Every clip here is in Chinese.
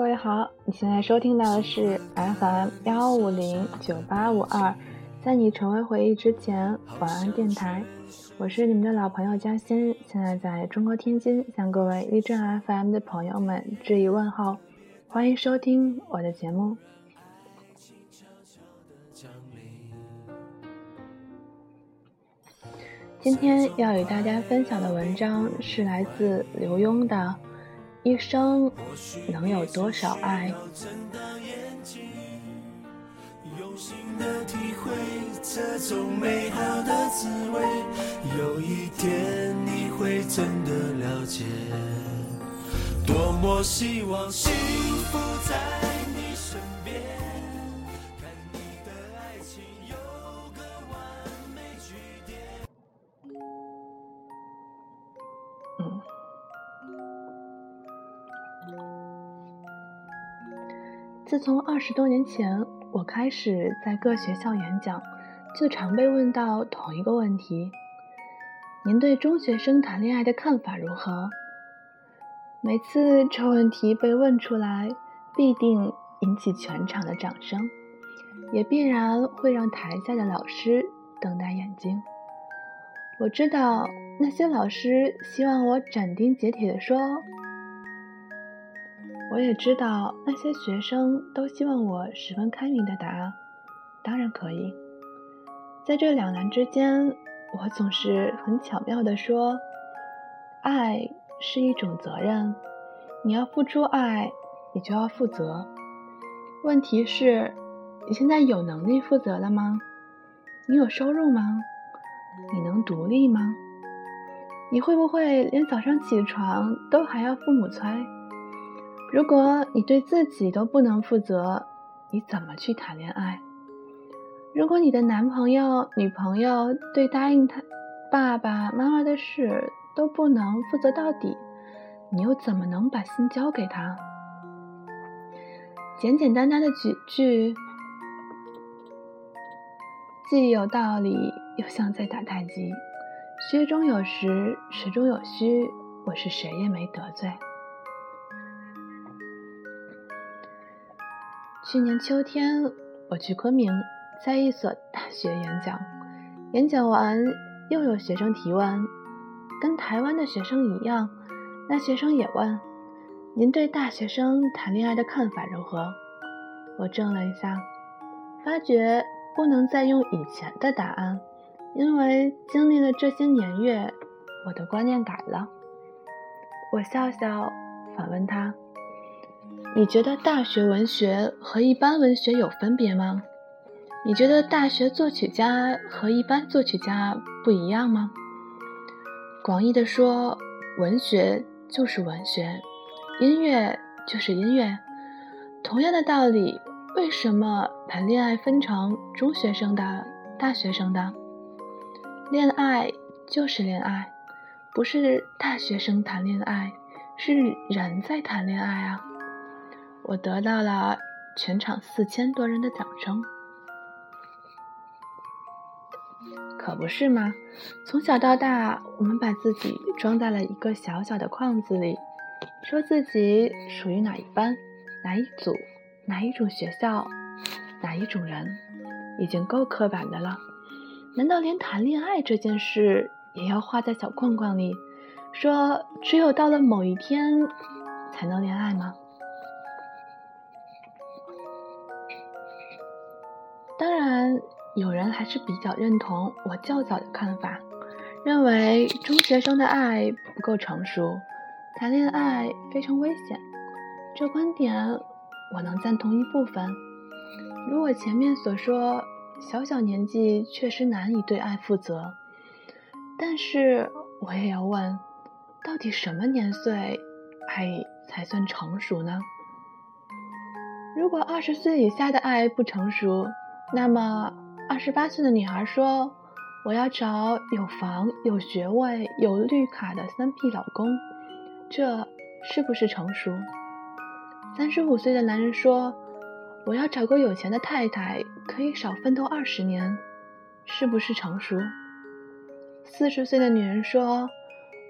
各位好，你现在收听到的是 FM 幺五零九八五二，在你成为回忆之前，晚安电台，我是你们的老朋友嘉欣，现在在中国天津，向各位一正 FM 的朋友们致以问候，欢迎收听我的节目。今天要与大家分享的文章是来自刘墉的。一生能有多少爱？用心的体会这种美好的滋味，有一天你会真的了解。多么希望幸福在。从二十多年前我开始在各学校演讲，就常被问到同一个问题：您对中学生谈恋爱的看法如何？每次这问题被问出来，必定引起全场的掌声，也必然会让台下的老师瞪大眼睛。我知道那些老师希望我斩钉截铁地说。我也知道那些学生都希望我十分开明的答案，当然可以。在这两难之间，我总是很巧妙地说：“爱是一种责任，你要付出爱，你就要负责。问题是，你现在有能力负责了吗？你有收入吗？你能独立吗？你会不会连早上起床都还要父母催？”如果你对自己都不能负责，你怎么去谈恋爱？如果你的男朋友、女朋友对答应他爸爸妈妈的事都不能负责到底，你又怎么能把心交给他？简简单单的几句，既有道理，又像在打太极。虚中有实，实中有虚，我是谁也没得罪。去年秋天，我去昆明，在一所大学演讲。演讲完，又有学生提问，跟台湾的学生一样，那学生也问：“您对大学生谈恋爱的看法如何？”我怔了一下，发觉不能再用以前的答案，因为经历了这些年月，我的观念改了。我笑笑，反问他。你觉得大学文学和一般文学有分别吗？你觉得大学作曲家和一般作曲家不一样吗？广义的说，文学就是文学，音乐就是音乐。同样的道理，为什么把恋爱分成中学生的、大学生的？恋爱就是恋爱，不是大学生谈恋爱，是人在谈恋爱啊。我得到了全场四千多人的掌声，可不是吗？从小到大，我们把自己装在了一个小小的框子里，说自己属于哪一班、哪一组、哪一种学校、哪一种人，已经够刻板的了。难道连谈恋爱这件事也要画在小框框里，说只有到了某一天才能恋爱吗？当然，有人还是比较认同我较早的看法，认为中学生的爱不够成熟，谈恋爱非常危险。这观点我能赞同一部分。如我前面所说，小小年纪确实难以对爱负责。但是我也要问，到底什么年岁爱才算成熟呢？如果二十岁以下的爱不成熟，那么，二十八岁的女孩说：“我要找有房、有学位、有绿卡的三 P 老公。”这是不是成熟？三十五岁的男人说：“我要找个有钱的太太，可以少奋斗二十年。”是不是成熟？四十岁的女人说：“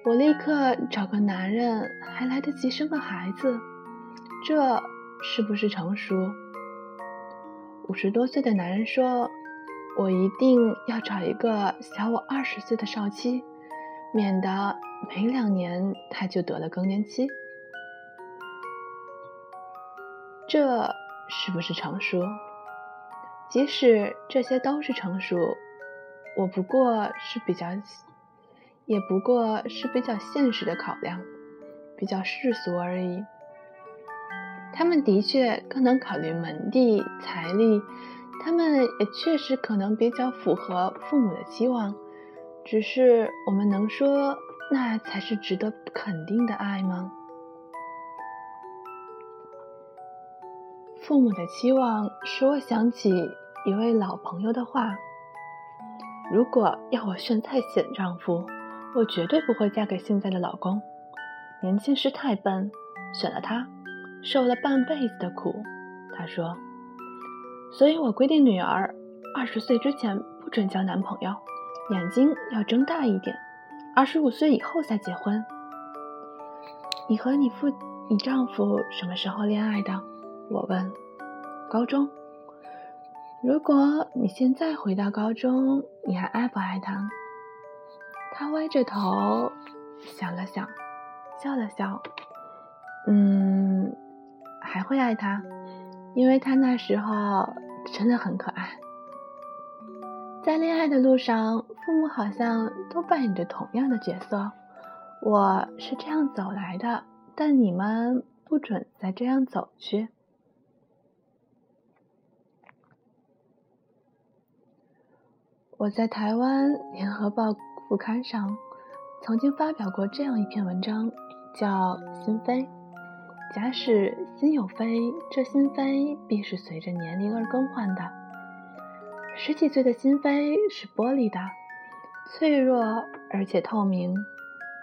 我立刻找个男人，还来得及生个孩子。”这是不是成熟？五十多岁的男人说：“我一定要找一个小我二十岁的少妻，免得没两年他就得了更年期。”这是不是成熟？即使这些都是成熟，我不过是比较，也不过是比较现实的考量，比较世俗而已。他们的确更能考虑门第、财力，他们也确实可能比较符合父母的期望。只是我们能说那才是值得肯定的爱吗？父母的期望使我想起一位老朋友的话：“如果要我选再选丈夫，我绝对不会嫁给现在的老公。年轻时太笨，选了他，受了半辈子的苦。”他说：“所以我规定女儿二十岁之前不准交男朋友，眼睛要睁大一点，二十五岁以后再结婚。”你和你父、你丈夫什么时候恋爱的？我问：“高中。如果你现在回到高中，你还爱不爱他？”他歪着头想了想，笑了笑：“嗯，还会爱他，因为他那时候真的很可爱。”在恋爱的路上，父母好像都扮演着同样的角色。我是这样走来的，但你们不准再这样走去。我在台湾《联合报》副刊上曾经发表过这样一篇文章，叫《心扉》。假使心有扉，这心扉必是随着年龄而更换的。十几岁的心扉是玻璃的，脆弱而且透明。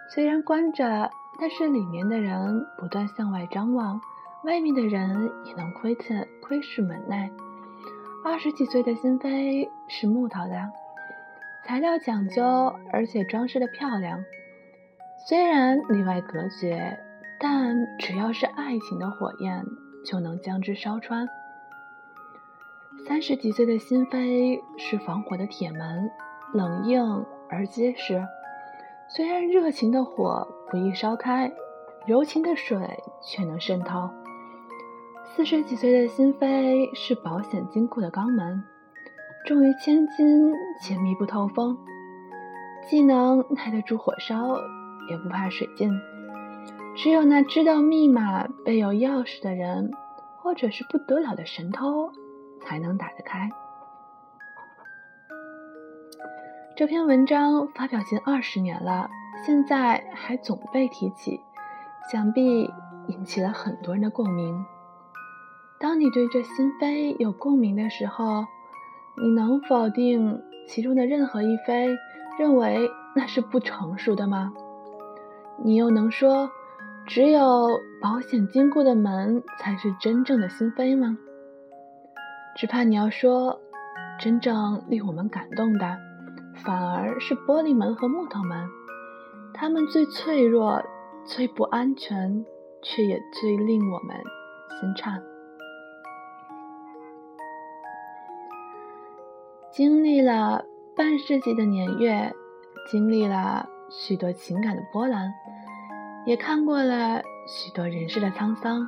虽然关着，但是里面的人不断向外张望，外面的人也能窥测、窥视门内。二十几岁的心扉是木头的。材料讲究，而且装饰的漂亮。虽然里外隔绝，但只要是爱情的火焰，就能将之烧穿。三十几岁的心扉是防火的铁门，冷硬而结实。虽然热情的火不易烧开，柔情的水却能渗透。四十几岁的心扉是保险金库的肛门。重于千斤且密不透风，既能耐得住火烧，也不怕水浸。只有那知道密码、备有钥匙的人，或者是不得了的神偷，才能打得开。这篇文章发表近二十年了，现在还总被提起，想必引起了很多人的共鸣。当你对这心扉有共鸣的时候，你能否定其中的任何一扉，认为那是不成熟的吗？你又能说只有保险金库的门才是真正的心扉吗？只怕你要说，真正令我们感动的，反而是玻璃门和木头门，它们最脆弱、最不安全，却也最令我们心颤。经历了半世纪的年月，经历了许多情感的波澜，也看过了许多人世的沧桑。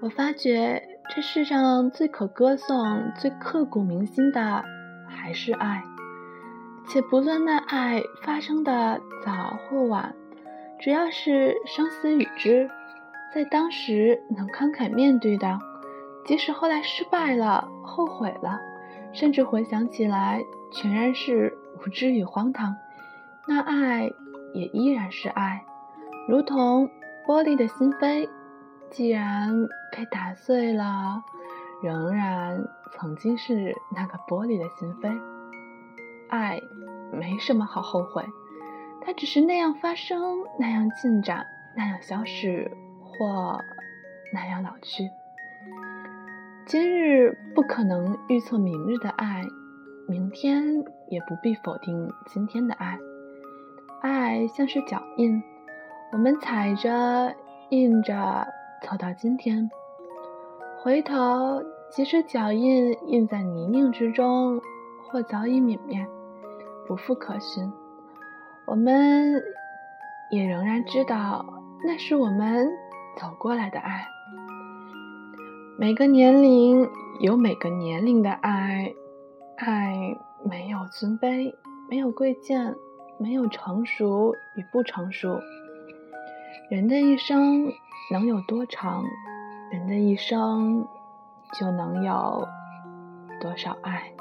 我发觉这世上最可歌颂、最刻骨铭心的还是爱，且不论那爱发生的早或晚，只要是生死与之，在当时能慷慨面对的，即使后来失败了、后悔了。甚至回想起来，全然是无知与荒唐。那爱也依然是爱，如同玻璃的心扉，既然被打碎了，仍然曾经是那个玻璃的心扉。爱没什么好后悔，它只是那样发生，那样进展，那样消逝，或那样老去。今日不可能预测明日的爱，明天也不必否定今天的爱。爱像是脚印，我们踩着、印着走到今天，回头，即使脚印印在泥泞之中，或早已泯灭，不复可寻，我们也仍然知道，那是我们走过来的爱。每个年龄有每个年龄的爱，爱没有尊卑，没有贵贱，没有成熟与不成熟。人的一生能有多长？人的一生就能有多少爱？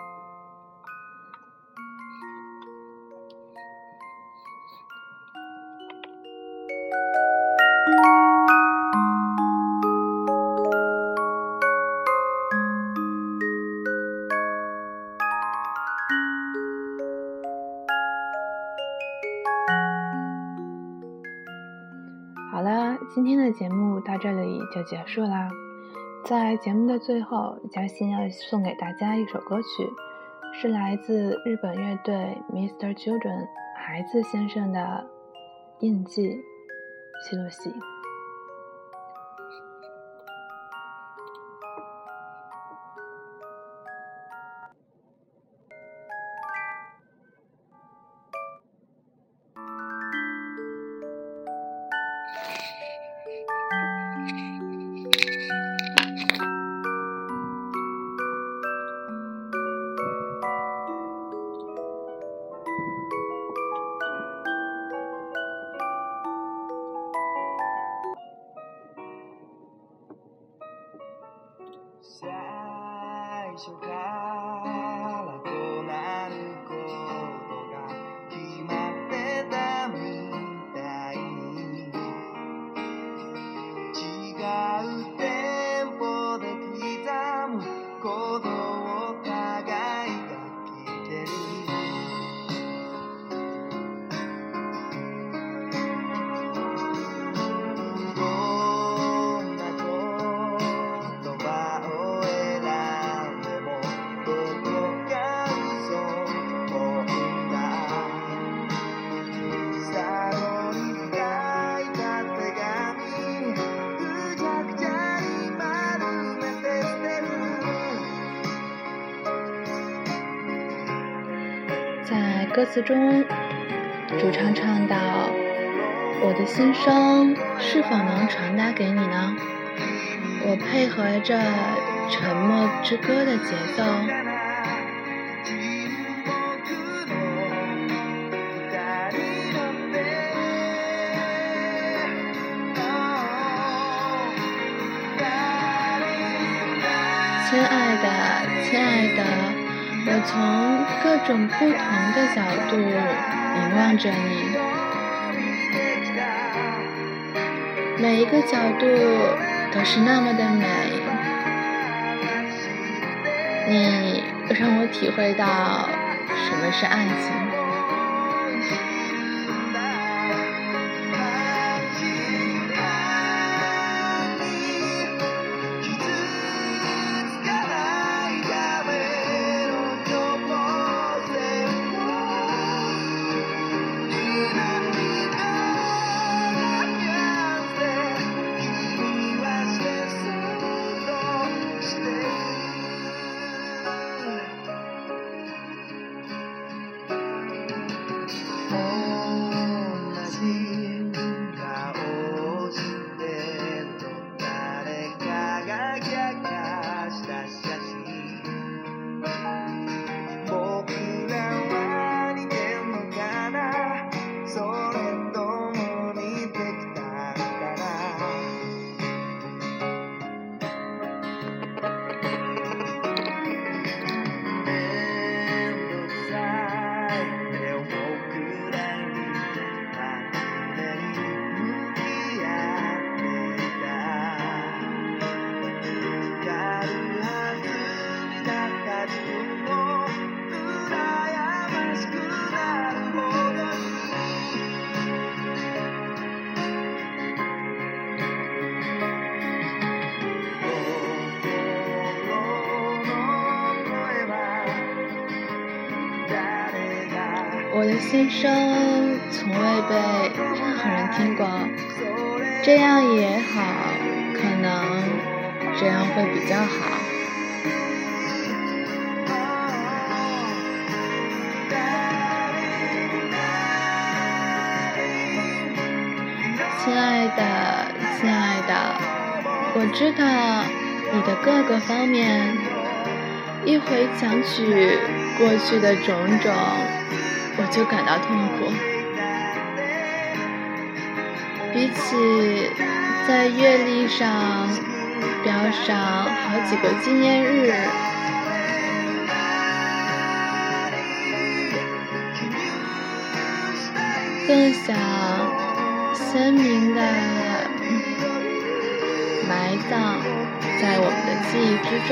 今天的节目到这里就结束啦。在节目的最后，嘉欣要送给大家一首歌曲，是来自日本乐队 Mister Children 孩子先生的印记，西洛西。歌词中，主唱唱道：“我的心声是否能传达给你呢？”我配合着《沉默之歌》的节奏，亲爱的，亲爱的。我从各种不同的角度凝望着你，每一个角度都是那么的美。你让我体会到什么是爱情。心声从未被任何人听过，这样也好，可能这样会比较好。亲爱的，亲爱的，我知道你的各个方面，一回想起过去的种种，就感到痛苦。比起在阅历上标上好几个纪念日，更想鲜明的埋葬在我们的记忆之中。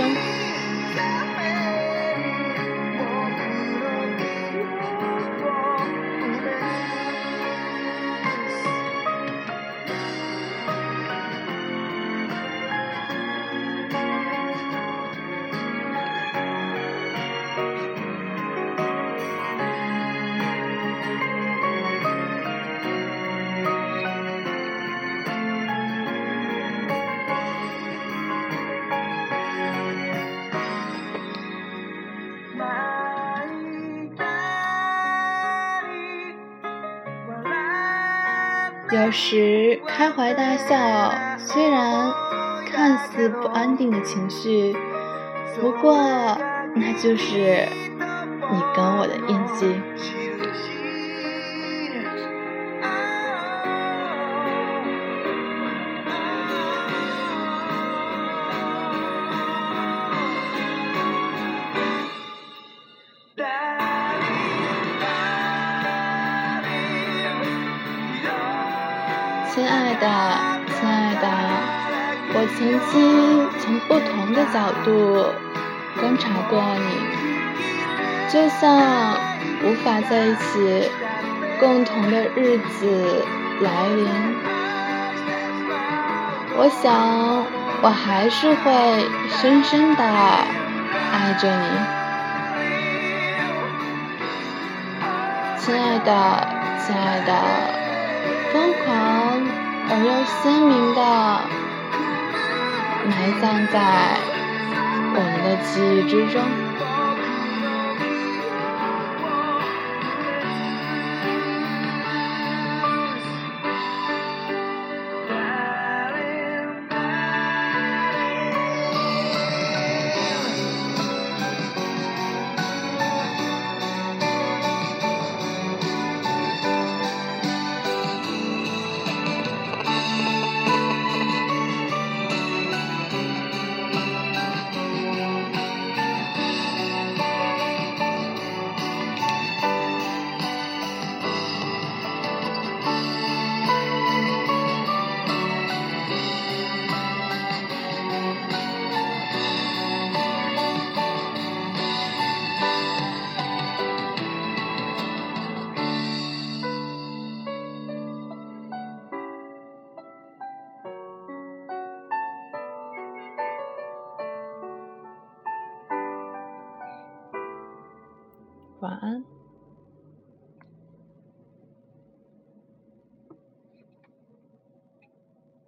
有时开怀大笑，虽然看似不安定的情绪，不过那就是你跟我的印记。亲爱的，亲爱的，我曾经从不同的角度观察过你，就像无法在一起共同的日子来临，我想我还是会深深的爱着你，亲爱的，亲爱的。疯狂而又鲜明的埋葬在我们的记忆之中。